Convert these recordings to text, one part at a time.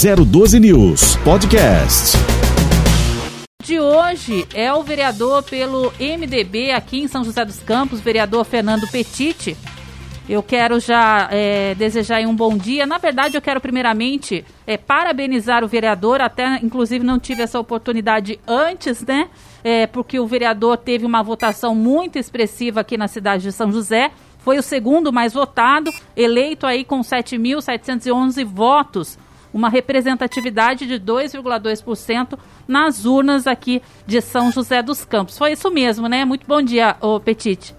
012 News Podcast. De hoje é o vereador pelo MDB aqui em São José dos Campos, vereador Fernando Petiti. Eu quero já é, desejar um bom dia. Na verdade, eu quero primeiramente é, parabenizar o vereador, até inclusive não tive essa oportunidade antes, né? É, porque o vereador teve uma votação muito expressiva aqui na cidade de São José. Foi o segundo mais votado, eleito aí com 7.711 votos, uma representatividade de 2,2% nas urnas aqui de São José dos Campos. Foi isso mesmo, né? Muito bom dia, ô Petite.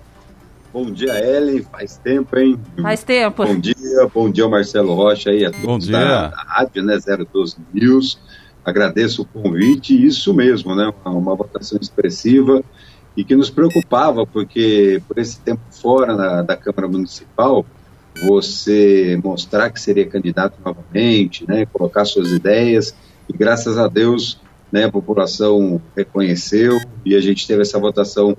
Bom dia, Ellen. Faz tempo, hein? Faz tempo. Bom dia, bom dia, Marcelo Rocha aí, a todos da, da rádio, né, 012 News. Agradeço o convite, isso mesmo, né? Uma, uma, votação expressiva e que nos preocupava, porque por esse tempo fora na, da Câmara Municipal, você mostrar que seria candidato novamente, né? Colocar suas ideias e graças a Deus, né? A população reconheceu e a gente teve essa votação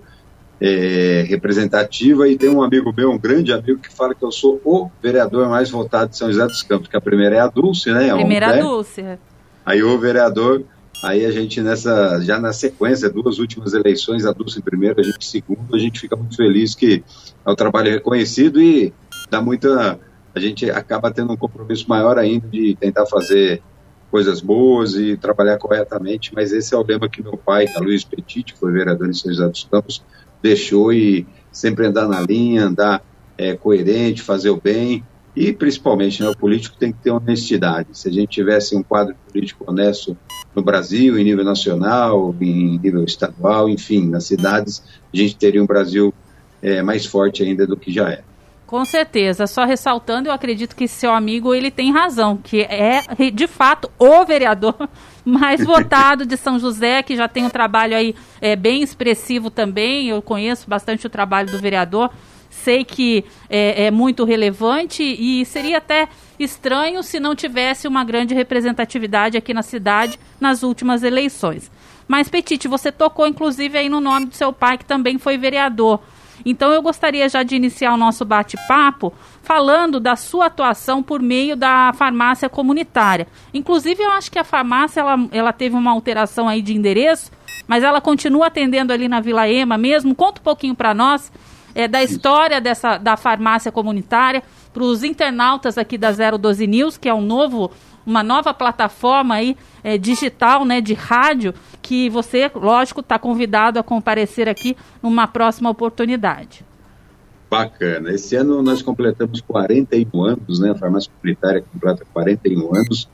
é, representativa e tem um amigo meu, um grande amigo, que fala que eu sou o vereador mais votado de São José dos Campos, que a primeira é a Dulce, né? Primeira é a Dulce. É. Aí o vereador, aí a gente nessa, já na sequência, duas últimas eleições, a Dulce em primeiro, a gente em segundo, a gente fica muito feliz que é o trabalho reconhecido e dá muita, a gente acaba tendo um compromisso maior ainda de tentar fazer coisas boas e trabalhar corretamente, mas esse é o lema que meu pai, é Luiz Petit, que foi vereador em São José dos Campos, deixou e sempre andar na linha, andar é, coerente, fazer o bem e principalmente né, o político tem que ter honestidade. Se a gente tivesse um quadro político honesto no Brasil, em nível nacional, em nível estadual, enfim, nas cidades, a gente teria um Brasil é, mais forte ainda do que já é. Com certeza. Só ressaltando, eu acredito que seu amigo ele tem razão, que é de fato o vereador mais votado de São José, que já tem um trabalho aí é, bem expressivo também. Eu conheço bastante o trabalho do vereador. Sei que é, é muito relevante e seria até estranho se não tivesse uma grande representatividade aqui na cidade nas últimas eleições. Mas, Petite, você tocou inclusive aí no nome do seu pai, que também foi vereador. Então eu gostaria já de iniciar o nosso bate-papo falando da sua atuação por meio da farmácia comunitária. Inclusive eu acho que a farmácia ela, ela teve uma alteração aí de endereço, mas ela continua atendendo ali na Vila Ema mesmo. Conta um pouquinho para nós é, da história dessa da farmácia comunitária para os internautas aqui da 012 News, que é um novo uma nova plataforma aí é, digital, né, de rádio, que você, lógico, está convidado a comparecer aqui numa próxima oportunidade. Bacana. Esse ano nós completamos 41 anos, né? A farmácia comunitária completa 41 anos.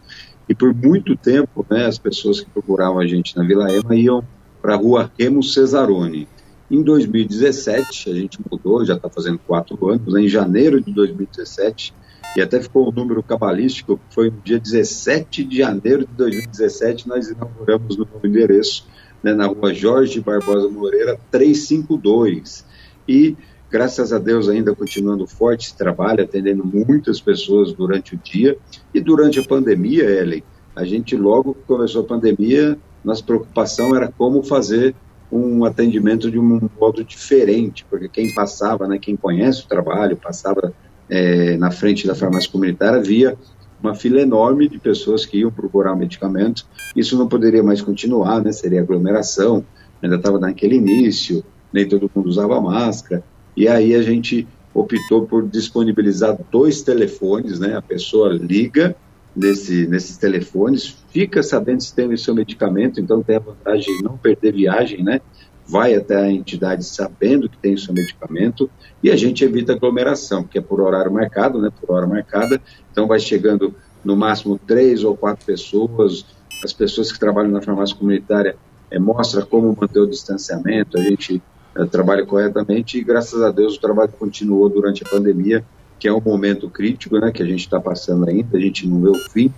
E por muito tempo, né, as pessoas que procuravam a gente na Vila Ema iam para a rua Remo Cesaroni. Em 2017, a gente mudou, já está fazendo quatro anos, né, em janeiro de 2017, e até ficou um número cabalístico, foi no dia 17 de janeiro de 2017, nós inauguramos no novo endereço, né, na rua Jorge Barbosa Moreira, 352. E, graças a Deus, ainda continuando forte esse trabalho, atendendo muitas pessoas durante o dia. E durante a pandemia, Ellen, a gente logo que começou a pandemia, nossa preocupação era como fazer um atendimento de um modo diferente, porque quem passava, né, quem conhece o trabalho, passava é, na frente da farmácia comunitária, havia uma fila enorme de pessoas que iam procurar medicamento. Isso não poderia mais continuar, né? Seria aglomeração, ainda estava naquele início, nem todo mundo usava máscara. E aí a gente optou por disponibilizar dois telefones, né? A pessoa liga nesse, nesses telefones, fica sabendo se tem o seu medicamento, então tem a vantagem de não perder viagem, né? Vai até a entidade sabendo que tem o seu medicamento e a gente evita aglomeração, que é por horário marcado, né, por hora marcada, então vai chegando no máximo três ou quatro pessoas, as pessoas que trabalham na farmácia comunitária é, mostra como manter o distanciamento, a gente é, trabalha corretamente e graças a Deus o trabalho continuou durante a pandemia, que é um momento crítico, né, que a gente está passando ainda, a gente não vê o fim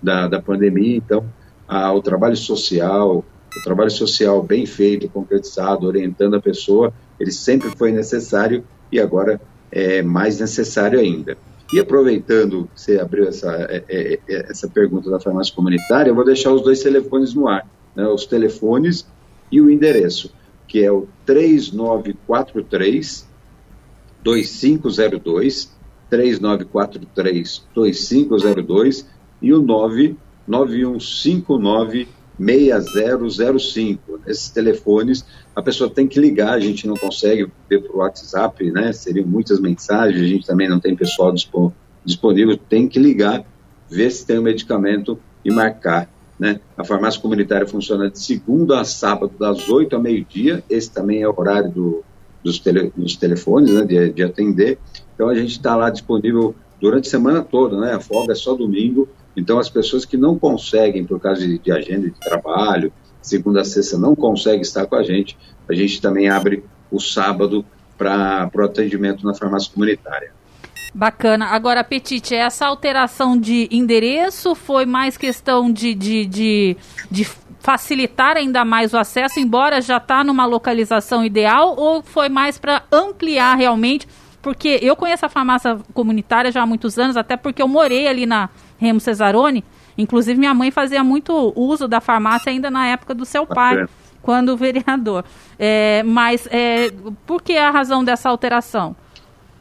da, da pandemia, então a, o trabalho social, o trabalho social bem feito, concretizado, orientando a pessoa, ele sempre foi necessário e agora é mais necessário ainda. E aproveitando que você abriu essa, é, é, é, essa pergunta da farmácia comunitária, eu vou deixar os dois telefones no ar, né, os telefones e o endereço, que é o 3943 2502 3943 2502 e o 9 9159 6005. Esses telefones a pessoa tem que ligar, a gente não consegue ver por WhatsApp, né? Seriam muitas mensagens, a gente também não tem pessoal disponível, tem que ligar, ver se tem o medicamento e marcar. Né? A farmácia comunitária funciona de segunda a sábado, das 8 ao meio-dia. Esse também é o horário do, dos, tele, dos telefones, né, de, de atender. Então a gente está lá disponível durante a semana toda, né? A folga é só domingo. Então as pessoas que não conseguem, por causa de, de agenda de trabalho, segunda a sexta não conseguem estar com a gente, a gente também abre o sábado para o atendimento na farmácia comunitária. Bacana. Agora, Petite, essa alteração de endereço foi mais questão de, de, de, de facilitar ainda mais o acesso, embora já está numa localização ideal, ou foi mais para ampliar realmente? Porque eu conheço a farmácia comunitária já há muitos anos, até porque eu morei ali na Remo Cesarone. Inclusive, minha mãe fazia muito uso da farmácia ainda na época do seu pai, quando vereador. É, mas é, por que a razão dessa alteração?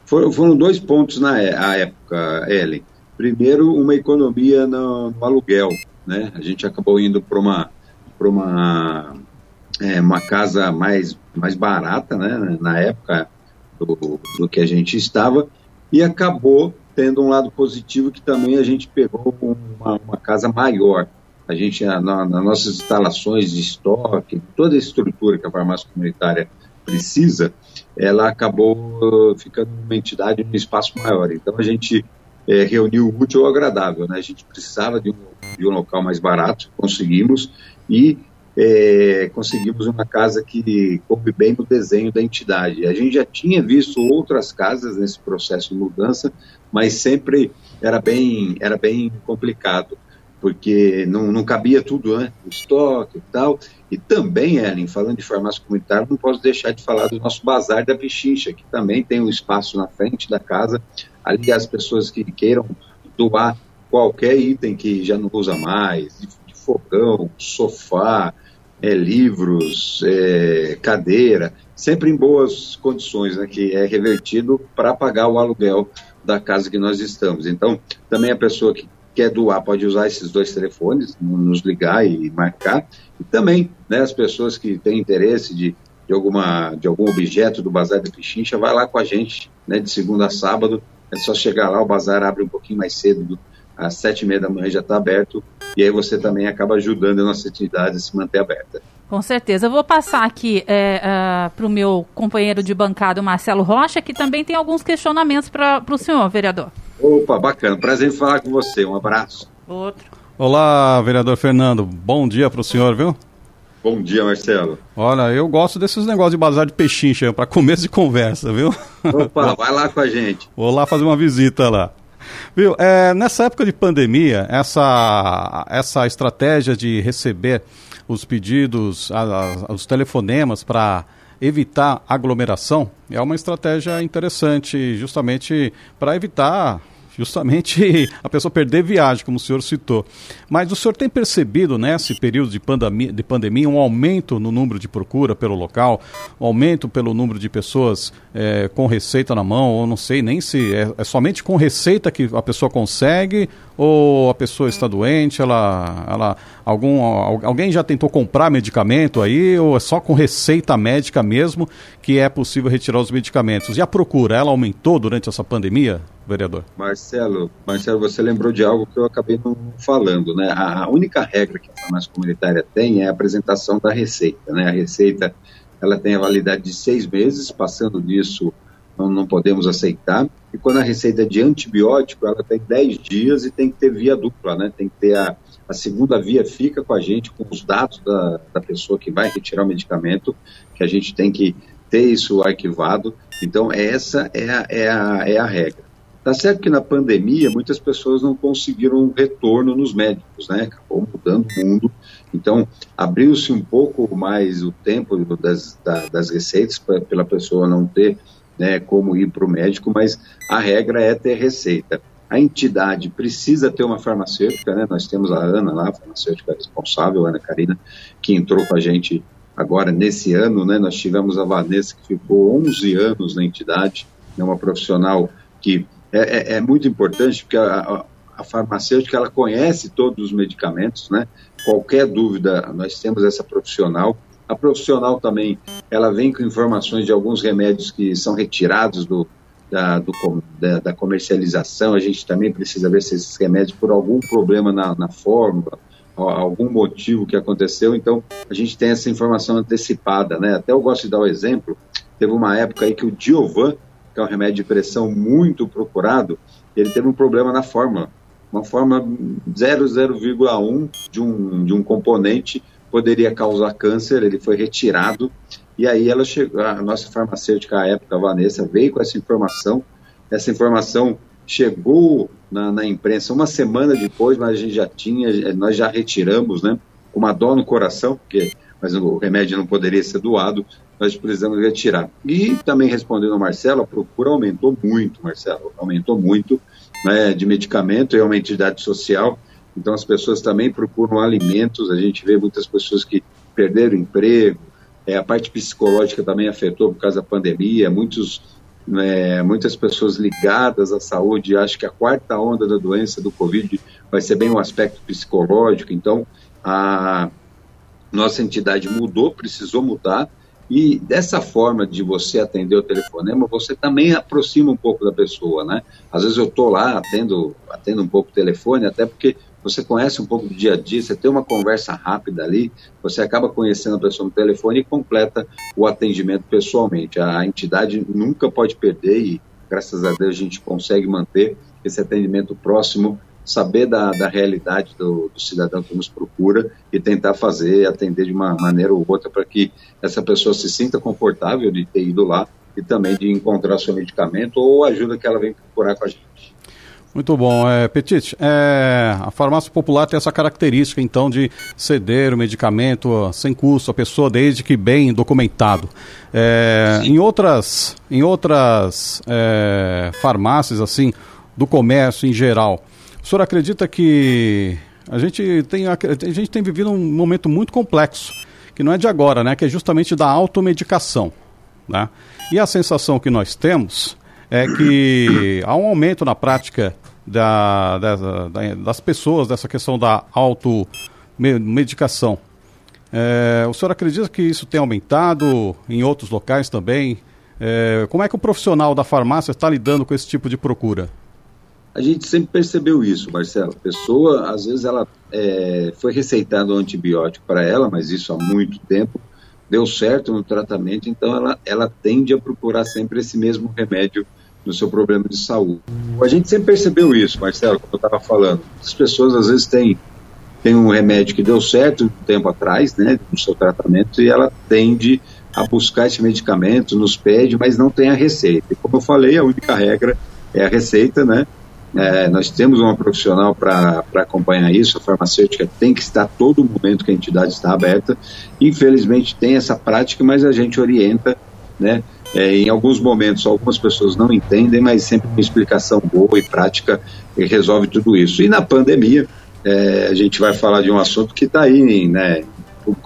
Foram, foram dois pontos na época, Ellen. Primeiro, uma economia no, no aluguel. Né? A gente acabou indo para uma, uma, é, uma casa mais, mais barata, né? na época do, do que a gente estava, e acabou tendo um lado positivo que também a gente pegou uma, uma casa maior. A gente, na, nas nossas instalações de estoque, toda a estrutura que a farmácia comunitária precisa, ela acabou ficando uma entidade um espaço maior. Então a gente é, reuniu o útil ao agradável. Né? A gente precisava de um, de um local mais barato, conseguimos, e é, conseguimos uma casa que coube bem no desenho da entidade. A gente já tinha visto outras casas nesse processo de mudança, mas sempre era bem, era bem complicado porque não, não cabia tudo, né? Estoque e tal. E também, Ellen, falando de farmácia comunitária, não posso deixar de falar do nosso bazar da Pichincha, que também tem um espaço na frente da casa. Ali as pessoas que queiram doar qualquer item que já não usa mais, de fogão, sofá, é, livros, é, cadeira, sempre em boas condições, né, que é revertido para pagar o aluguel da casa que nós estamos. Então, também a pessoa que quer doar pode usar esses dois telefones, nos ligar e marcar. E também, né, as pessoas que têm interesse de, de, alguma, de algum objeto do Bazar da Pichincha, vai lá com a gente, né, de segunda a sábado. É só chegar lá, o bazar abre um pouquinho mais cedo, às sete e meia da manhã já está aberto, e aí você também acaba ajudando a nossa atividade a se manter aberta. Com certeza. Eu vou passar aqui é, uh, para o meu companheiro de bancada, Marcelo Rocha, que também tem alguns questionamentos para o senhor, vereador. Opa, bacana. Prazer em falar com você. Um abraço. Outro. Olá, vereador Fernando. Bom dia para o senhor, viu? Bom dia, Marcelo. Olha, eu gosto desses negócios de bazar de peixincha para começo de conversa, viu? Opa, vai lá com a gente. Vou lá fazer uma visita lá. Viu, é, nessa época de pandemia, essa, essa estratégia de receber os pedidos, a, a, os telefonemas para evitar aglomeração é uma estratégia interessante, justamente para evitar justamente a pessoa perder viagem, como o senhor citou. Mas o senhor tem percebido nesse período de pandemia, de pandemia um aumento no número de procura pelo local, um aumento pelo número de pessoas é, com receita na mão, ou não sei nem se é, é, somente com receita que a pessoa consegue, ou a pessoa está doente, ela, ela algum, alguém já tentou comprar medicamento aí, ou é só com receita médica mesmo que é possível retirar os medicamentos? E a procura, ela aumentou durante essa pandemia? vereador. Marcelo, Marcelo, você lembrou de algo que eu acabei não falando, né? A única regra que a farmácia comunitária tem é a apresentação da receita, né? A receita, ela tem a validade de seis meses, passando disso não, não podemos aceitar. E quando a receita é de antibiótico, ela tem dez dias e tem que ter via dupla, né? Tem que ter a, a segunda via fica com a gente, com os dados da, da pessoa que vai retirar o medicamento, que a gente tem que ter isso arquivado. Então, essa é a, é a, é a regra. Tá certo que na pandemia muitas pessoas não conseguiram um retorno nos médicos, né? Acabou mudando o mundo. Então, abriu-se um pouco mais o tempo das, das receitas pra, pela pessoa não ter né, como ir para o médico, mas a regra é ter receita. A entidade precisa ter uma farmacêutica, né? Nós temos a Ana lá, a farmacêutica responsável, Ana Karina, que entrou com a gente agora nesse ano, né? Nós tivemos a Vanessa, que ficou 11 anos na entidade, é uma profissional que é, é, é muito importante, porque a, a, a farmacêutica ela conhece todos os medicamentos, né? Qualquer dúvida, nós temos essa profissional. A profissional também, ela vem com informações de alguns remédios que são retirados do, da, do, da, da, comercialização. A gente também precisa ver se esses remédios, por algum problema na, na fórmula, algum motivo que aconteceu, então a gente tem essa informação antecipada, né? Até eu gosto de dar o um exemplo, teve uma época aí que o Diovan, que é um remédio de pressão muito procurado, ele teve um problema na fórmula. Uma fórmula 0,01 de um, de um componente poderia causar câncer, ele foi retirado, e aí ela chegou, a nossa farmacêutica à época, a Vanessa, veio com essa informação, essa informação chegou na, na, imprensa uma semana depois, mas a gente já tinha, nós já retiramos, né? Com uma dó no coração, porque mas o remédio não poderia ser doado, nós precisamos retirar. E também respondendo ao Marcelo, a procura aumentou muito, Marcelo, aumentou muito né, de medicamento, é uma entidade social, então as pessoas também procuram alimentos, a gente vê muitas pessoas que perderam emprego, é, a parte psicológica também afetou por causa da pandemia, muitos é, muitas pessoas ligadas à saúde acham que a quarta onda da doença do Covid vai ser bem um aspecto psicológico, então a nossa entidade mudou, precisou mudar, e dessa forma de você atender o telefonema, você também aproxima um pouco da pessoa, né? Às vezes eu estou lá, atendo, atendo um pouco o telefone, até porque você conhece um pouco do dia a dia, você tem uma conversa rápida ali, você acaba conhecendo a pessoa no telefone e completa o atendimento pessoalmente. A entidade nunca pode perder e, graças a Deus, a gente consegue manter esse atendimento próximo, saber da, da realidade do, do cidadão que nos procura e tentar fazer, atender de uma maneira ou outra para que essa pessoa se sinta confortável de ter ido lá e também de encontrar seu medicamento ou ajuda que ela vem procurar com a gente. Muito bom. É, Petit, é, a farmácia popular tem essa característica, então, de ceder o medicamento sem custo à pessoa, desde que bem documentado. É, em outras, em outras é, farmácias, assim, do comércio em geral, o senhor acredita que a gente tem, a gente tem vivido um momento muito complexo, que não é de agora, né? Que é justamente da automedicação, né? E a sensação que nós temos é que há um aumento na prática da, da, da, das pessoas dessa questão da automedicação. É, o senhor acredita que isso tem aumentado em outros locais também? É, como é que o profissional da farmácia está lidando com esse tipo de procura? A gente sempre percebeu isso, Marcelo. A pessoa, às vezes, ela é, foi receitado um antibiótico para ela, mas isso há muito tempo, deu certo no tratamento, então ela, ela tende a procurar sempre esse mesmo remédio no seu problema de saúde. A gente sempre percebeu isso, Marcelo, como eu estava falando. As pessoas às vezes têm, têm um remédio que deu certo um tempo atrás, né, no seu tratamento, e ela tende a buscar esse medicamento, nos pede, mas não tem a receita. E como eu falei, a única regra é a receita, né? É, nós temos uma profissional para acompanhar isso, a farmacêutica tem que estar todo momento que a entidade está aberta. Infelizmente tem essa prática, mas a gente orienta, né? É, em alguns momentos, algumas pessoas não entendem, mas sempre uma explicação boa e prática resolve tudo isso. E na pandemia, é, a gente vai falar de um assunto que está aí, né?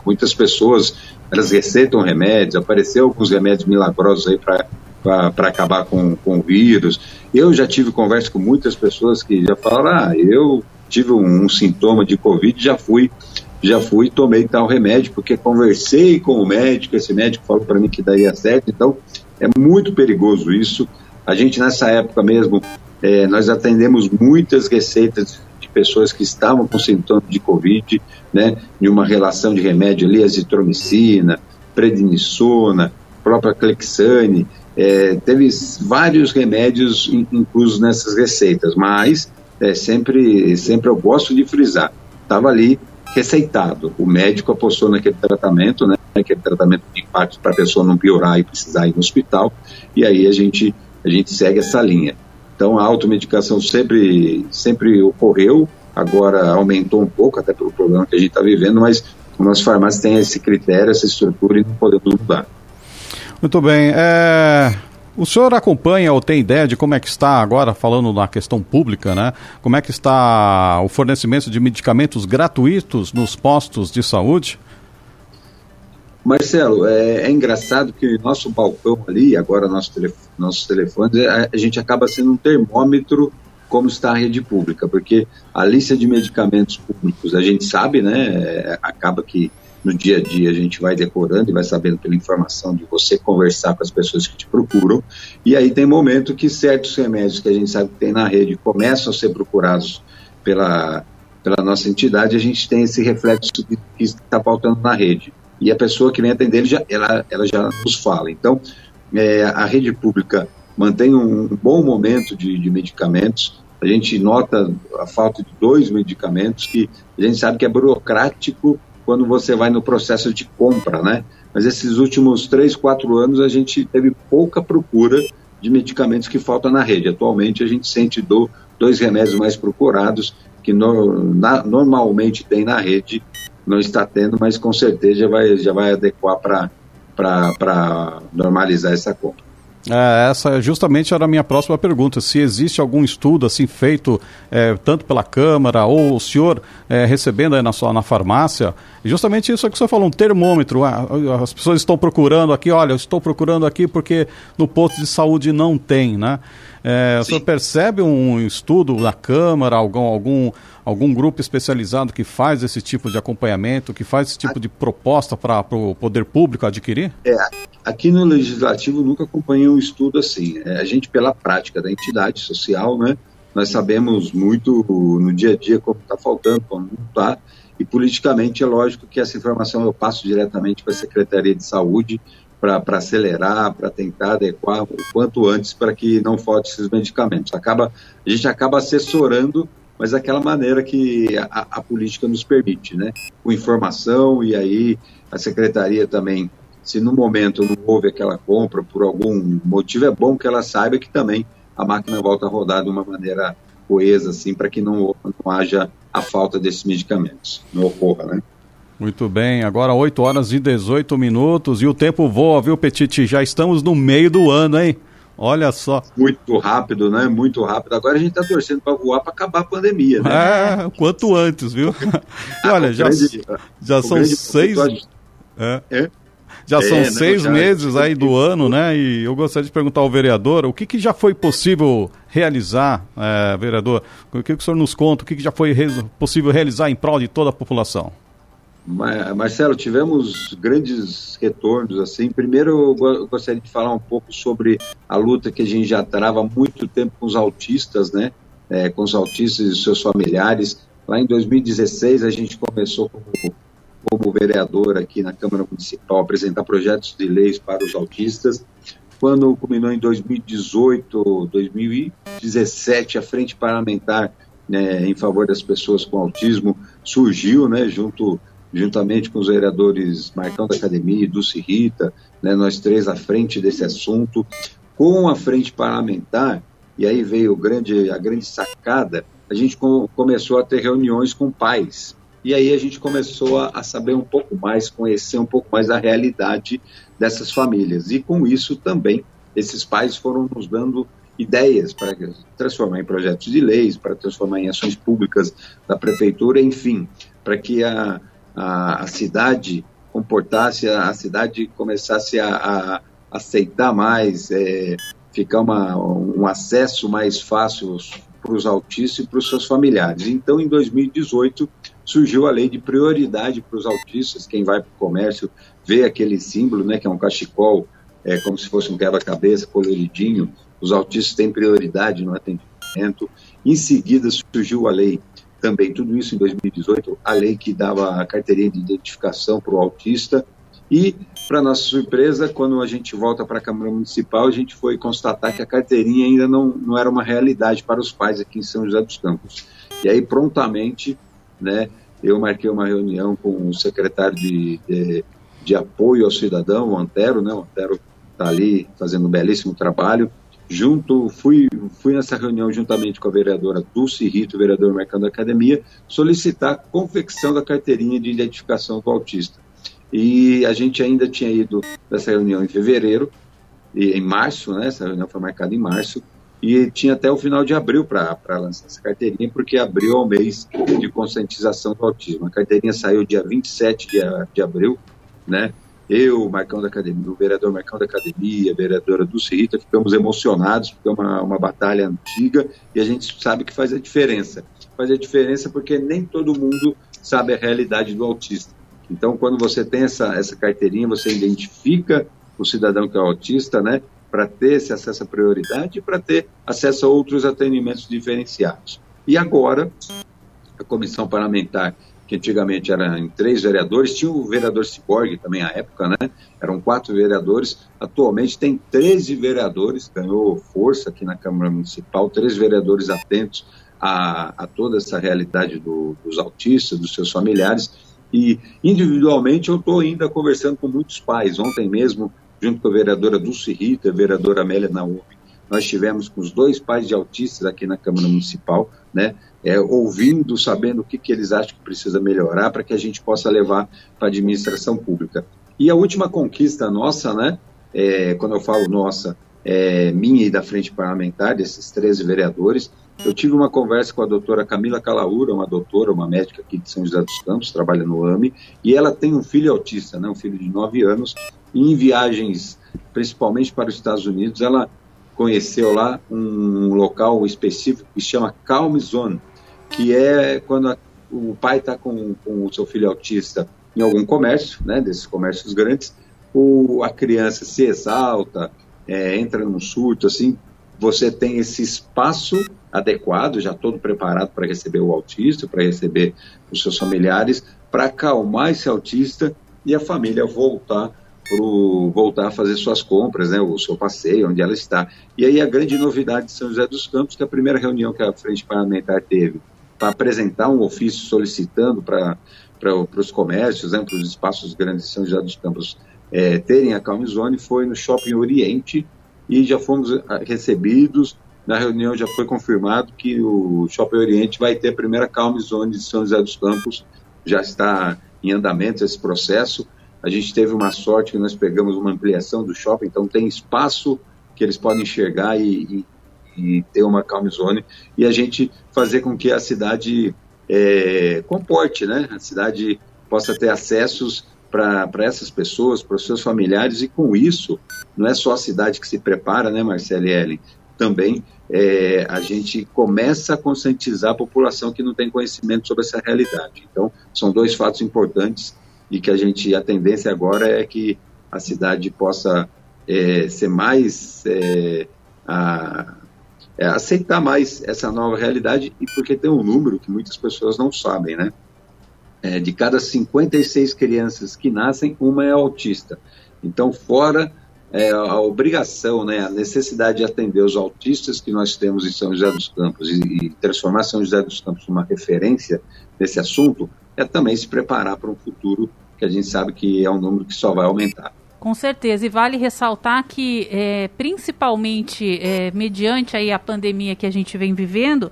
Muitas pessoas elas receitam remédios, apareceu alguns remédios milagrosos aí para acabar com, com o vírus. Eu já tive conversa com muitas pessoas que já falaram: ah, eu tive um, um sintoma de Covid, já fui já fui e tomei tal remédio, porque conversei com o médico, esse médico falou para mim que daria certo, então é muito perigoso isso. A gente nessa época mesmo, é, nós atendemos muitas receitas de pessoas que estavam com sintomas de Covid, né, de uma relação de remédio ali, azitromicina, prednisona, própria Clexane, é, teve vários remédios inclusos nessas receitas, mas é, sempre, sempre eu gosto de frisar, estava ali receitado. O médico apostou naquele tratamento, né, aquele tratamento de impacto para a pessoa não piorar e precisar ir no hospital, e aí a gente, a gente segue essa linha. Então a automedicação sempre, sempre ocorreu, agora aumentou um pouco, até pelo problema que a gente está vivendo, mas o nosso farmácia tem esse critério, essa estrutura e não podemos mudar. Muito bem. É... O senhor acompanha ou tem ideia de como é que está agora, falando na questão pública, né? Como é que está o fornecimento de medicamentos gratuitos nos postos de saúde? Marcelo, é, é engraçado que nosso balcão ali, agora nosso telefone, nossos telefones, a, a gente acaba sendo um termômetro como está a rede pública, porque a lista de medicamentos públicos, a gente sabe, né, é, acaba que no dia a dia a gente vai decorando e vai sabendo pela informação de você conversar com as pessoas que te procuram, e aí tem momento que certos remédios que a gente sabe que tem na rede começam a ser procurados pela, pela nossa entidade, a gente tem esse reflexo que está faltando na rede. E a pessoa que vem atender, já, ela, ela já nos fala. Então, é, a rede pública mantém um, um bom momento de, de medicamentos, a gente nota a falta de dois medicamentos que a gente sabe que é burocrático quando você vai no processo de compra, né? Mas esses últimos três, quatro anos a gente teve pouca procura de medicamentos que faltam na rede. Atualmente a gente sente do, dois remédios mais procurados que no, na, normalmente tem na rede, não está tendo, mas com certeza já vai, já vai adequar para normalizar essa compra. É, essa justamente era a minha próxima pergunta. Se existe algum estudo assim feito é, tanto pela Câmara ou o senhor é, recebendo aí na sua na farmácia, justamente isso que você falou, um termômetro. Ah, as pessoas estão procurando aqui, olha, eu estou procurando aqui porque no posto de saúde não tem, né? É, o senhor percebe um estudo na Câmara, algum, algum, algum grupo especializado que faz esse tipo de acompanhamento, que faz esse tipo de proposta para o poder público adquirir? É, aqui no Legislativo nunca acompanhei um estudo assim. É, a gente, pela prática da entidade social, né, nós sabemos muito no dia a dia como está faltando, como não está, e politicamente é lógico que essa informação eu passo diretamente para a Secretaria de Saúde, para acelerar, para tentar adequar o quanto antes para que não falte esses medicamentos. Acaba, a gente acaba assessorando, mas daquela maneira que a, a, política nos permite, né? Com informação e aí a secretaria também, se no momento não houve aquela compra por algum motivo, é bom que ela saiba que também a máquina volta a rodar de uma maneira coesa, assim, para que não, não haja a falta desses medicamentos, não ocorra, né? Muito bem, agora 8 horas e 18 minutos e o tempo voa, viu, Petite? Já estamos no meio do ano, hein? Olha só. Muito rápido, né? Muito rápido. Agora a gente está torcendo para voar para acabar a pandemia, né? É, quanto antes, viu? e olha, ah, já, grande, já são seis. É. É? Já é, são né, seis meses aí do ano, né? E eu gostaria de perguntar ao vereador o que, que já foi possível realizar, é, vereador? O que, que o senhor nos conta? O que, que já foi possível realizar em prol de toda a população? Marcelo, tivemos grandes retornos assim. Primeiro, eu gostaria de falar um pouco sobre a luta que a gente já trava há muito tempo com os autistas, né? É, com os autistas e seus familiares. Lá em 2016, a gente começou como, como vereador aqui na Câmara Municipal apresentar projetos de leis para os autistas. Quando culminou em 2018, 2017, a Frente Parlamentar né, em favor das pessoas com autismo surgiu, né, junto juntamente com os vereadores Marcão da Academia e Dulce Rita, né, nós três à frente desse assunto, com a frente parlamentar, e aí veio grande, a grande sacada, a gente com, começou a ter reuniões com pais. E aí a gente começou a, a saber um pouco mais, conhecer um pouco mais a realidade dessas famílias. E com isso também, esses pais foram nos dando ideias para transformar em projetos de leis, para transformar em ações públicas da prefeitura, enfim, para que a, a, a cidade comportasse, a, a cidade começasse a, a aceitar mais, é, ficar uma, um acesso mais fácil para os autistas e para os seus familiares. Então, em 2018, surgiu a lei de prioridade para os autistas. Quem vai para o comércio vê aquele símbolo, né, que é um cachecol, é, como se fosse um quebra-cabeça coloridinho. Os autistas têm prioridade no atendimento. Em seguida, surgiu a lei também tudo isso em 2018, a lei que dava a carteirinha de identificação para o autista. E, para nossa surpresa, quando a gente volta para a Câmara Municipal, a gente foi constatar que a carteirinha ainda não, não era uma realidade para os pais aqui em São José dos Campos. E aí, prontamente, né, eu marquei uma reunião com o secretário de, de, de apoio ao cidadão, o Antero, né, o Antero está ali fazendo um belíssimo trabalho, junto, fui, fui nessa reunião juntamente com a vereadora Dulce Rito, vereador Mercado da Academia, solicitar a confecção da carteirinha de identificação do autista. E a gente ainda tinha ido nessa reunião em fevereiro, e em março, né, essa reunião foi marcada em março, e tinha até o final de abril para lançar essa carteirinha, porque abril é o mês de conscientização do autismo. A carteirinha saiu dia 27 de, de abril, né, eu, Marcão da Academia, o vereador Marcão da Academia, a vereadora Dulce Rita, ficamos emocionados, porque é uma, uma batalha antiga e a gente sabe que faz a diferença. Faz a diferença porque nem todo mundo sabe a realidade do autista. Então, quando você tem essa, essa carteirinha, você identifica o cidadão que é autista, né, para ter esse acesso à prioridade e para ter acesso a outros atendimentos diferenciados. E agora, a comissão parlamentar que antigamente era em três vereadores, tinha o vereador Ciborgue também à época, né? Eram quatro vereadores, atualmente tem 13 vereadores, ganhou força aqui na Câmara Municipal, três vereadores atentos a, a toda essa realidade do, dos autistas, dos seus familiares, e individualmente eu estou ainda conversando com muitos pais. Ontem mesmo, junto com a vereadora Dulce Rita, a vereadora Amélia Naomi, nós tivemos com os dois pais de autistas aqui na Câmara Municipal, né, é, ouvindo, sabendo o que, que eles acham que precisa melhorar para que a gente possa levar para a administração pública. E a última conquista nossa, né, é, quando eu falo nossa, é, minha e da Frente Parlamentar, desses 13 vereadores, eu tive uma conversa com a doutora Camila Calaura, uma doutora, uma médica aqui de São José dos Campos, trabalha no AME, e ela tem um filho autista, né, um filho de 9 anos, e em viagens, principalmente para os Estados Unidos, ela conheceu lá um local específico que chama Calm Zone, que é quando a, o pai está com, com, o seu filho autista em algum comércio, né, desses comércios grandes, o, a criança se exalta, é, entra num surto, assim, você tem esse espaço adequado, já todo preparado para receber o autista, para receber os seus familiares, para acalmar esse autista e a família voltar pro, voltar a fazer suas compras, né, o seu passeio, onde ela está. E aí a grande novidade de São José dos Campos, que a primeira reunião que a Frente Parlamentar teve para apresentar um ofício solicitando para os comércios, né, para os espaços grandes de São José dos Campos é, terem a Calm Zone, foi no Shopping Oriente e já fomos ah, recebidos. Na reunião já foi confirmado que o Shopping Oriente vai ter a primeira Calm Zone de São José dos Campos, já está em andamento esse processo. A gente teve uma sorte que nós pegamos uma ampliação do shopping, então tem espaço que eles podem enxergar e, e, e ter uma calm zone e a gente fazer com que a cidade é, comporte, né? A cidade possa ter acessos para essas pessoas, para os seus familiares e com isso não é só a cidade que se prepara, né, Marcelo e Ellen? Também é, a gente começa a conscientizar a população que não tem conhecimento sobre essa realidade. Então, são dois fatos importantes e que a gente a tendência agora é que a cidade possa é, ser mais é, a, é, aceitar mais essa nova realidade e porque tem um número que muitas pessoas não sabem, né? É, de cada 56 crianças que nascem, uma é autista. Então, fora é, a obrigação, né, a necessidade de atender os autistas que nós temos em São José dos Campos e, e transformar São José dos Campos numa referência nesse assunto, é também se preparar para um futuro que a gente sabe que é um número que só vai aumentar. Com certeza, e vale ressaltar que, é, principalmente é, mediante aí a pandemia que a gente vem vivendo,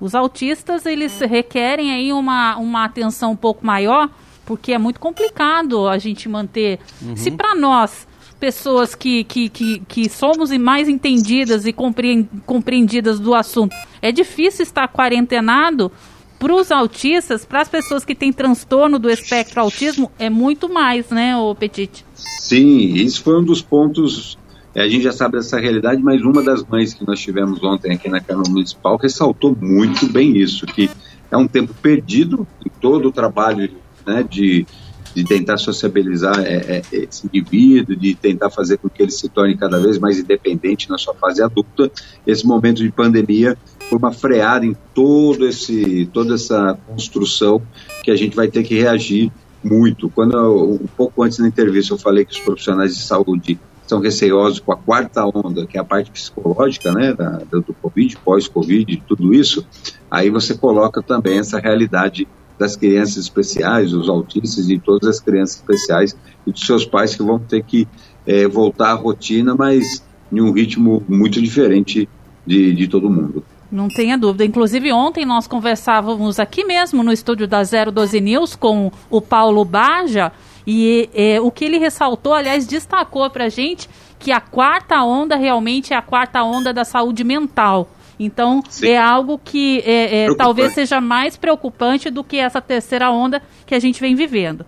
os autistas eles requerem aí uma, uma atenção um pouco maior, porque é muito complicado a gente manter. Uhum. Se para nós pessoas que, que, que, que somos mais entendidas e compreendidas do assunto. É difícil estar quarentenado para os autistas, para as pessoas que têm transtorno do espectro autismo, é muito mais, né, o Petit? Sim, isso foi um dos pontos. É, a gente já sabe dessa realidade, mas uma das mães que nós tivemos ontem aqui na Câmara Municipal ressaltou muito bem isso, que é um tempo perdido em todo o trabalho né, de, de tentar sociabilizar é, é, esse indivíduo, de tentar fazer com que ele se torne cada vez mais independente na sua fase adulta. Esse momento de pandemia foi uma freada em todo esse, toda essa construção que a gente vai ter que reagir muito. Quando eu, um pouco antes da entrevista eu falei que os profissionais de saúde são receosos com a quarta onda, que é a parte psicológica, né, da, do, Covid, pós-Covid, tudo isso, aí você coloca também essa realidade das crianças especiais, dos autistas e todas as crianças especiais e dos seus pais que vão ter que é, voltar à rotina, mas em um ritmo muito diferente de, de todo mundo. Não tenha dúvida. Inclusive, ontem nós conversávamos aqui mesmo no estúdio da 012 News com o Paulo Baja e é, o que ele ressaltou, aliás, destacou para a gente que a quarta onda realmente é a quarta onda da saúde mental. Então, Sim. é algo que é, é, talvez seja mais preocupante do que essa terceira onda que a gente vem vivendo.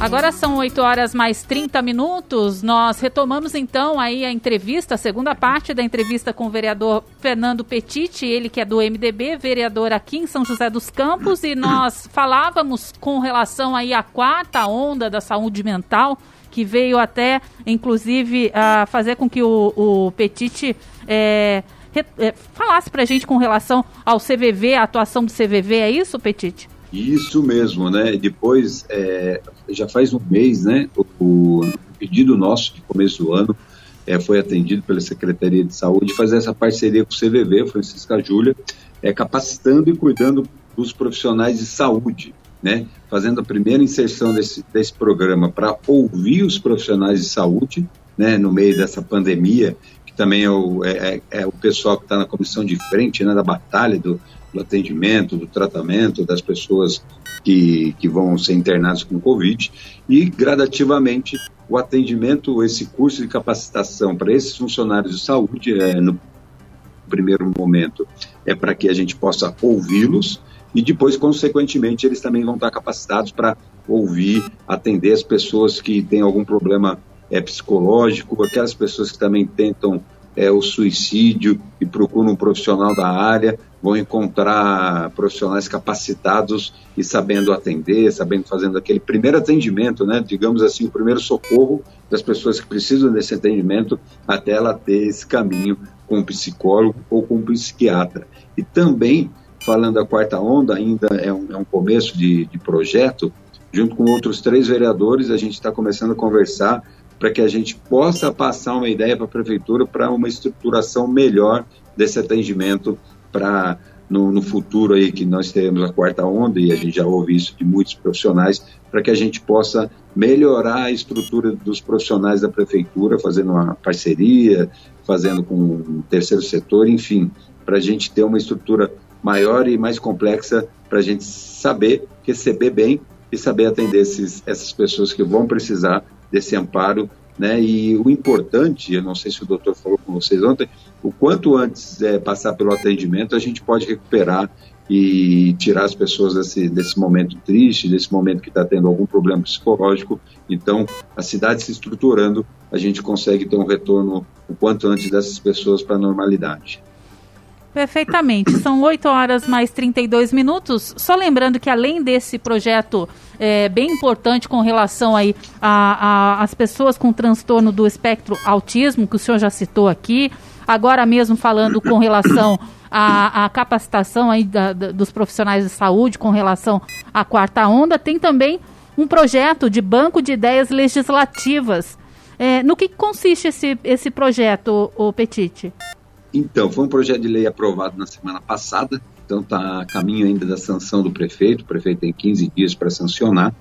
Agora são 8 horas mais 30 minutos. Nós retomamos então aí a entrevista, a segunda parte da entrevista com o vereador Fernando Petit, ele que é do MDB, vereador aqui em São José dos Campos, e nós falávamos com relação aí à quarta onda da saúde mental, que veio até, inclusive, a fazer com que o, o Petit é, é, falasse para a gente com relação ao CVV, a atuação do CVV, é isso, Petit? Isso mesmo, né? Depois, é, já faz um mês, né? O, pedido nosso de começo do ano é, foi atendido pela Secretaria de Saúde fazer essa parceria com o CVV, Francisca Júlia, é, capacitando e cuidando dos profissionais de saúde, né? Fazendo a primeira inserção desse, desse programa para ouvir os profissionais de saúde, né? No meio dessa pandemia, que também é o, é, é, é o pessoal que está na comissão de frente, né? Da batalha do do atendimento, do tratamento das pessoas que, que vão ser internadas com Covid e gradativamente o atendimento, esse curso de capacitação para esses funcionários de saúde, é, no primeiro momento, é para que a gente possa ouvi-los e depois, consequentemente, eles também vão estar capacitados para ouvir, atender as pessoas que têm algum problema é, psicológico, aquelas pessoas que também tentam é, o suicídio e procuram um profissional da área, vão encontrar profissionais capacitados e sabendo atender, sabendo fazendo aquele primeiro atendimento, né, digamos assim, o primeiro socorro das pessoas que precisam desse atendimento até ela ter esse caminho com um psicólogo ou com um psiquiatra. E também, falando da quarta onda, ainda é um, é um começo de, de projeto, junto com outros três vereadores, a gente está começando a conversar para que a gente possa passar uma ideia para a prefeitura para uma estruturação melhor desse atendimento para no, no, futuro aí que nós teremos a quarta onda e a gente já ouve isso de muitos profissionais para que a gente possa melhorar a estrutura dos profissionais da prefeitura fazendo uma parceria fazendo com o terceiro setor enfim para a gente ter uma estrutura maior e mais complexa para a gente saber receber bem e saber atender esses, essas pessoas que vão precisar desse amparo, né? E o importante, eu não sei se o doutor falou com vocês ontem, o quanto antes é, passar pelo atendimento, a gente pode recuperar e tirar as pessoas desse, desse momento triste, desse momento que está tendo algum problema psicológico. Então, a cidade se estruturando, a gente consegue ter um retorno o quanto antes dessas pessoas para a normalidade. Perfeitamente. São 8 horas mais 32 minutos. Só lembrando que além desse projeto é, bem importante com relação aí as pessoas com transtorno do espectro autismo, que o senhor já citou aqui, agora mesmo falando com relação à, à capacitação aí da, da, dos profissionais de saúde com relação à quarta onda, tem também um projeto de banco de ideias legislativas. É, no que consiste esse, esse projeto, o Petite? Então, foi um projeto de lei aprovado na semana passada, então está a caminho ainda da sanção do prefeito, o prefeito tem 15 dias para sancionar,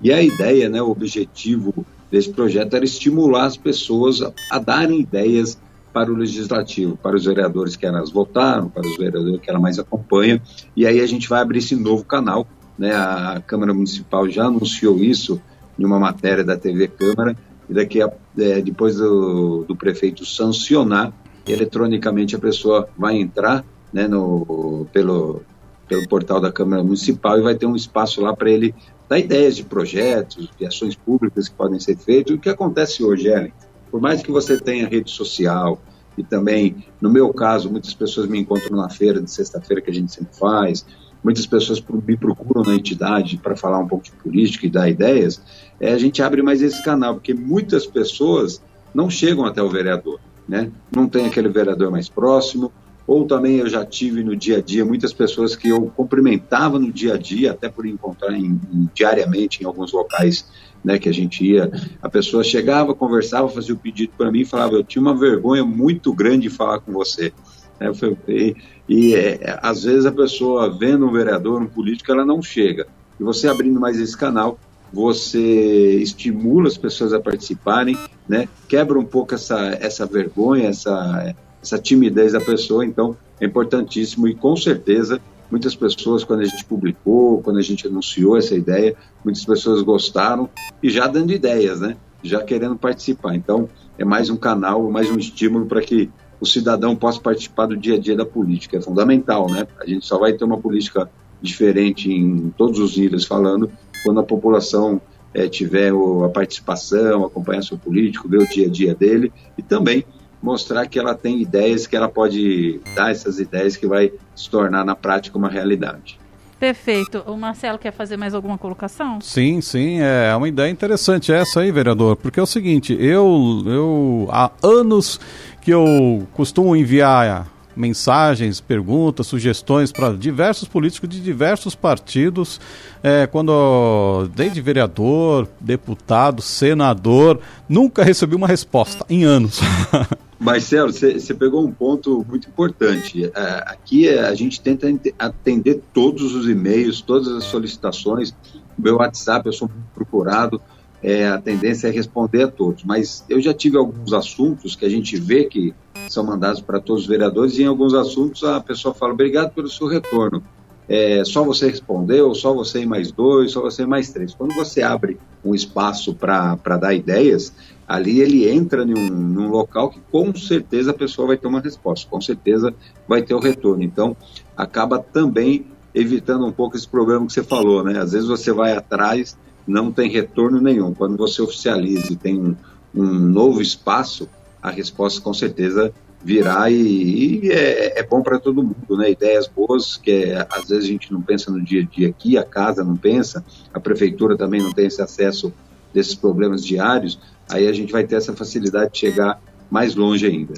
e a ideia, né, o objetivo desse projeto era estimular as pessoas a, a darem ideias para o legislativo, para os vereadores que elas votaram, para os vereadores que ela mais acompanha, e aí a gente vai abrir esse novo canal, né, a Câmara Municipal já anunciou isso em uma matéria da TV Câmara, e daqui a, é, depois do, do prefeito sancionar, eletronicamente a pessoa vai entrar né, no, pelo, pelo portal da Câmara Municipal e vai ter um espaço lá para ele dar ideias de projetos, de ações públicas que podem ser feitas. O que acontece hoje, Ellen? Por mais que você tenha rede social e também, no meu caso, muitas pessoas me encontram na feira de sexta-feira que a gente sempre faz, muitas pessoas me procuram na entidade para falar um pouco de política e dar ideias, é, a gente abre mais esse canal, porque muitas pessoas não chegam até o vereador né? Não tem aquele vereador mais próximo. Ou também eu já tive no dia a dia muitas pessoas que eu cumprimentava no dia a dia, até por encontrar em, em, diariamente em alguns locais né, que a gente ia. A pessoa chegava, conversava, fazia o pedido para mim e falava: Eu tinha uma vergonha muito grande de falar com você. É, falei, e, e é, às vezes a pessoa vendo um vereador, um político, ela não chega. E você abrindo mais esse canal, você estimula as pessoas a participarem, né? Quebra um pouco essa, essa vergonha, essa, essa timidez da pessoa, então é importantíssimo e com certeza muitas pessoas, quando a gente publicou, quando a gente anunciou essa ideia, muitas pessoas gostaram e já dando ideias, né? Já querendo participar. Então, é mais um canal, mais um estímulo para que o cidadão possa participar do dia a dia da política. É fundamental, né? A gente só vai ter uma política diferente em todos os níveis falando, quando a população é, tiver o, a participação, acompanhar seu político, ver o dia a dia dele e também mostrar que ela tem ideias, que ela pode dar essas ideias que vai se tornar na prática uma realidade. Perfeito. O Marcelo quer fazer mais alguma colocação? Sim, sim, é uma ideia interessante essa aí, vereador, porque é o seguinte, eu, eu há anos que eu costumo enviar mensagens, perguntas, sugestões para diversos políticos de diversos partidos, é, quando desde vereador, deputado, senador, nunca recebi uma resposta em anos. Marcelo, você pegou um ponto muito importante. É, aqui é, a gente tenta atender todos os e-mails, todas as solicitações. Meu WhatsApp, eu sou procurado, é, a tendência é responder a todos. Mas eu já tive alguns assuntos que a gente vê que são mandados para todos os vereadores e em alguns assuntos a pessoa fala obrigado pelo seu retorno. É, só você respondeu, só você e mais dois, só você e mais três. Quando você abre um espaço para dar ideias, ali ele entra num, num local que com certeza a pessoa vai ter uma resposta, com certeza vai ter o retorno. Então, acaba também evitando um pouco esse problema que você falou, né? Às vezes você vai atrás, não tem retorno nenhum. Quando você oficializa e tem um, um novo espaço, a resposta com certeza virá e, e é, é, bom para todo mundo, né? Ideias boas que é, às vezes a gente não pensa no dia a dia aqui, a casa não pensa, a prefeitura também não tem esse acesso desses problemas diários, aí a gente vai ter essa facilidade de chegar mais longe ainda.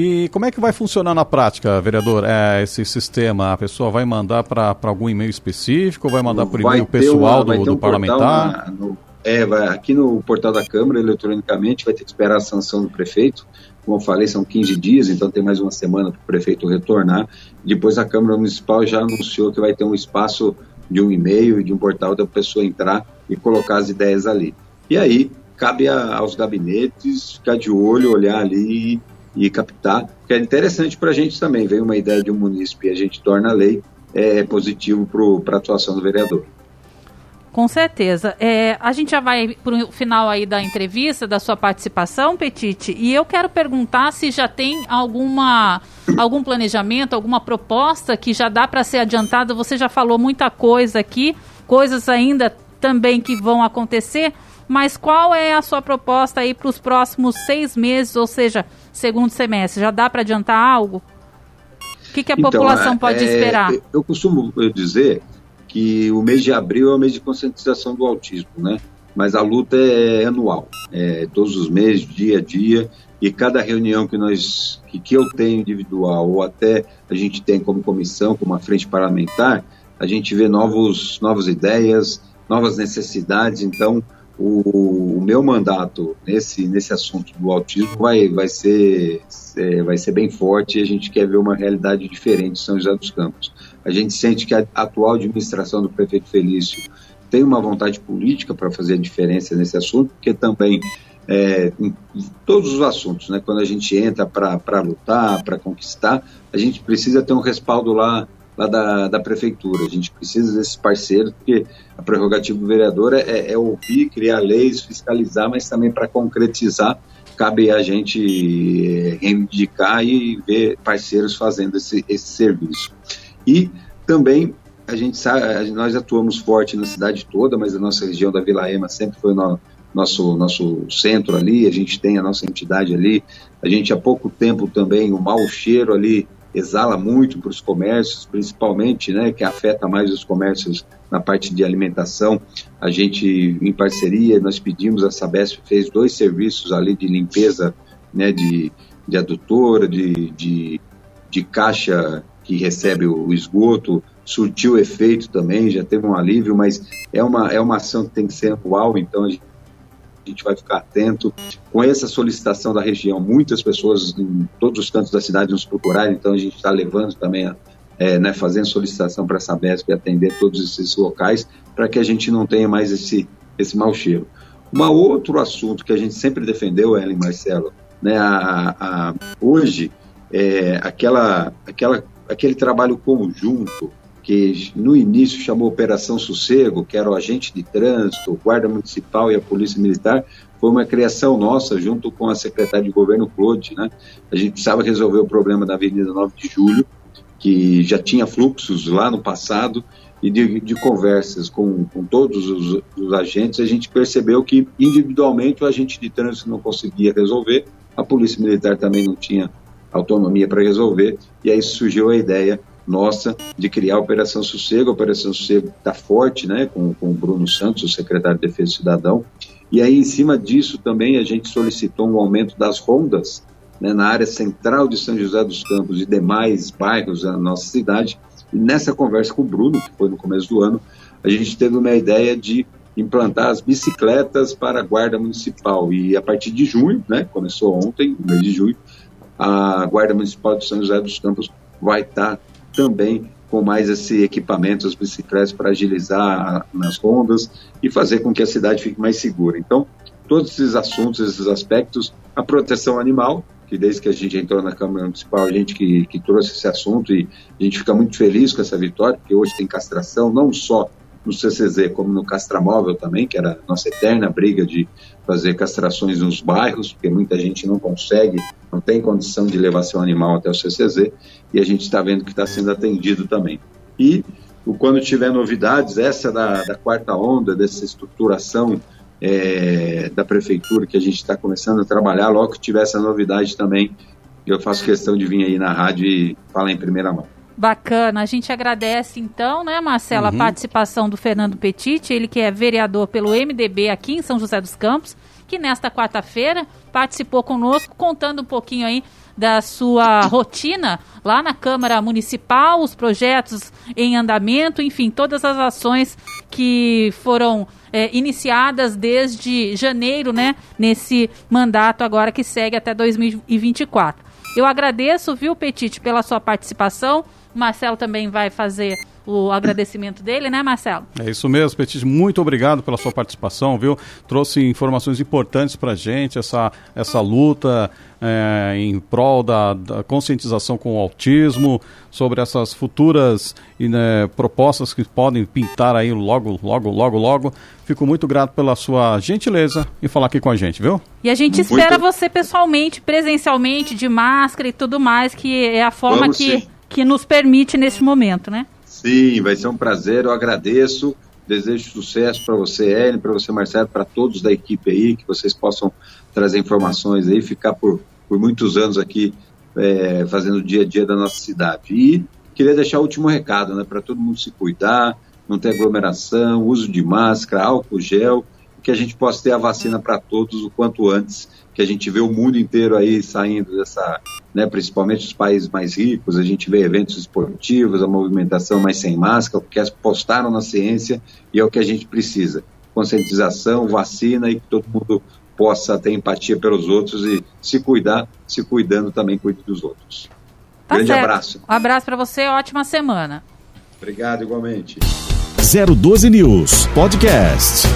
E como é que vai funcionar na prática, vereador, é, esse sistema? A pessoa vai mandar para algum e-mail específico vai mandar por e-mail pessoal uma, do, do um parlamentar? Na, no, é, vai, aqui no portal da Câmara, eletronicamente, vai ter que esperar a sanção do prefeito. Como eu falei, são 15 dias, então tem mais uma semana para o prefeito retornar. Depois a Câmara Municipal já anunciou que vai ter um espaço de um e-mail e de um portal da pessoa entrar e colocar as ideias ali. E aí, cabe a, aos gabinetes ficar de olho, olhar ali e, captar, porque é interessante para a gente também. Vem uma ideia de um munícipe e a gente torna a lei, é positivo para a atuação do vereador. Com certeza. É, a gente já vai para o final aí da entrevista, da sua participação, Petite, e eu quero perguntar se já tem alguma algum planejamento, alguma proposta que já dá para ser adiantada. Você já falou muita coisa aqui, coisas ainda também que vão acontecer, mas qual é a sua proposta aí para os próximos seis meses, ou seja, segundo semestre? Já dá para adiantar algo? O que, que a então, população pode é, esperar? Eu costumo dizer que o mês de abril é o mês de conscientização do autismo, né? Mas a luta é anual, é todos os meses, dia a dia, e cada reunião que nós que, que eu tenho individual ou até a gente tem como comissão, como uma frente parlamentar, a gente vê novos novas ideias, novas necessidades. Então, o, o, meu mandato nesse nesse assunto do autismo vai vai ser é, vai ser bem forte. E a gente quer ver uma realidade diferente em São José dos Campos. A gente sente que a atual administração do prefeito Felício tem uma vontade política para fazer a diferença nesse assunto, porque também é, em todos os assuntos, né, quando a gente entra para lutar, para conquistar, a gente precisa ter um respaldo lá, lá da, da prefeitura, a gente precisa desses parceiros, porque a prerrogativa do vereador é, é ouvir, criar leis, fiscalizar, mas também para concretizar, cabe a gente é, reivindicar e ver parceiros fazendo esse, esse serviço. E também a gente sabe, nós atuamos forte na cidade toda, mas a nossa região da Vila Ema sempre foi no, nosso nosso centro ali, a gente tem a nossa entidade ali. A gente há pouco tempo também o mau cheiro ali exala muito para os comércios, principalmente, né, que afeta mais os comércios na parte de alimentação. A gente, em parceria, nós pedimos a Sabesp fez dois serviços ali de limpeza, né, de, de adutora, de, de, de caixa que recebe o esgoto, surtiu efeito também, já teve um alívio, mas é uma, é uma ação que tem que ser anual, então a gente, gente vai ficar atento. Com essa solicitação da região, muitas pessoas em todos os cantos da cidade nos procuraram, então a gente está levando também, a, é, né, fazendo solicitação para a Sabesp atender todos esses locais, para que a gente não tenha mais esse, esse mau cheiro. Um outro assunto que a gente sempre defendeu, Ellen Marcelo, né, a, a, hoje, é, aquela, aquela aquele trabalho conjunto que no início chamou Operação Sossego, que era o agente de trânsito, o guarda municipal e a polícia militar, foi uma criação nossa junto com a secretária de governo Claude, né? A gente precisava resolver o problema da Avenida 9 de Julho, que já tinha fluxos lá no passado e de, de conversas com, com todos os, os, agentes, a gente percebeu que individualmente o agente de trânsito não conseguia resolver, a Polícia Militar também não tinha autonomia para resolver, e aí surgiu a ideia nossa de criar a Operação Sossego. A Operação Sossego está forte, né, com, com o Bruno Santos, o secretário de Defesa Cidadão, e aí em cima disso também a gente solicitou um aumento das rondas né, na área central de São José dos Campos e demais bairros da nossa cidade. E nessa conversa com o Bruno, que foi no começo do ano, a gente teve uma ideia de implantar as bicicletas para a Guarda Municipal. E a partir de junho, né, começou ontem, mês de junho, a Guarda Municipal de São José dos Campos vai estar também com mais esse equipamento, as bicicletas para agilizar nas rondas e fazer com que a cidade fique mais segura. Então, todos esses assuntos, esses aspectos, a proteção animal, que desde que a gente entrou na Câmara Municipal, a gente que, que trouxe esse assunto e a gente fica muito feliz com essa vitória, porque hoje tem castração, não só no CCZ como no Castramóvel também, que era a nossa eterna briga de fazer castrações nos bairros, porque muita gente não consegue, não tem condição de levar seu animal até o CCZ, e a gente está vendo que está sendo atendido também. E quando tiver novidades, essa da, da quarta onda, dessa estruturação é, da prefeitura que a gente está começando a trabalhar, logo que tiver essa novidade também, eu faço questão de vir aí na rádio e falar em primeira mão. Bacana. A gente agradece então, né, Marcela, uhum. a participação do Fernando Petit, ele que é vereador pelo MDB aqui em São José dos Campos, que nesta quarta-feira participou conosco, contando um pouquinho aí da sua rotina lá na Câmara Municipal, os projetos em andamento, enfim, todas as ações que foram é, iniciadas desde janeiro, né, nesse mandato agora que segue até 2024. Eu agradeço, viu, Petit, pela sua participação. Marcelo também vai fazer o agradecimento dele, né, Marcelo? É isso mesmo, Petit. Muito obrigado pela sua participação, viu? Trouxe informações importantes para gente, essa, essa luta é, em prol da, da, conscientização com o autismo, sobre essas futuras né, propostas que podem pintar aí logo, logo, logo, logo. Fico muito grato pela sua gentileza em falar aqui com a gente, viu? E a gente espera muito... você pessoalmente, presencialmente, de máscara e tudo mais, que é a forma Vamos que. Sim que nos permite neste momento, né? Sim, vai ser um prazer, eu agradeço. Desejo sucesso para você, Ellen, para você, Marcelo, para todos da equipe aí, que vocês possam trazer informações aí, ficar por, por muitos anos aqui é, fazendo o dia a dia da nossa cidade. E queria deixar o último recado, né, para todo mundo se cuidar, não ter aglomeração, uso de máscara, álcool gel, que a gente possa ter a vacina para todos o quanto antes que a gente vê o mundo inteiro aí saindo dessa, né, principalmente os países mais ricos, a gente vê eventos esportivos, a movimentação mais sem máscara, porque apostaram na ciência e é o que a gente precisa. Conscientização, vacina e que todo mundo possa ter empatia pelos outros e se cuidar, se cuidando também cuide dos outros. Tá Grande certo. abraço. Um abraço para você, ótima semana. Obrigado igualmente. 012 News Podcast.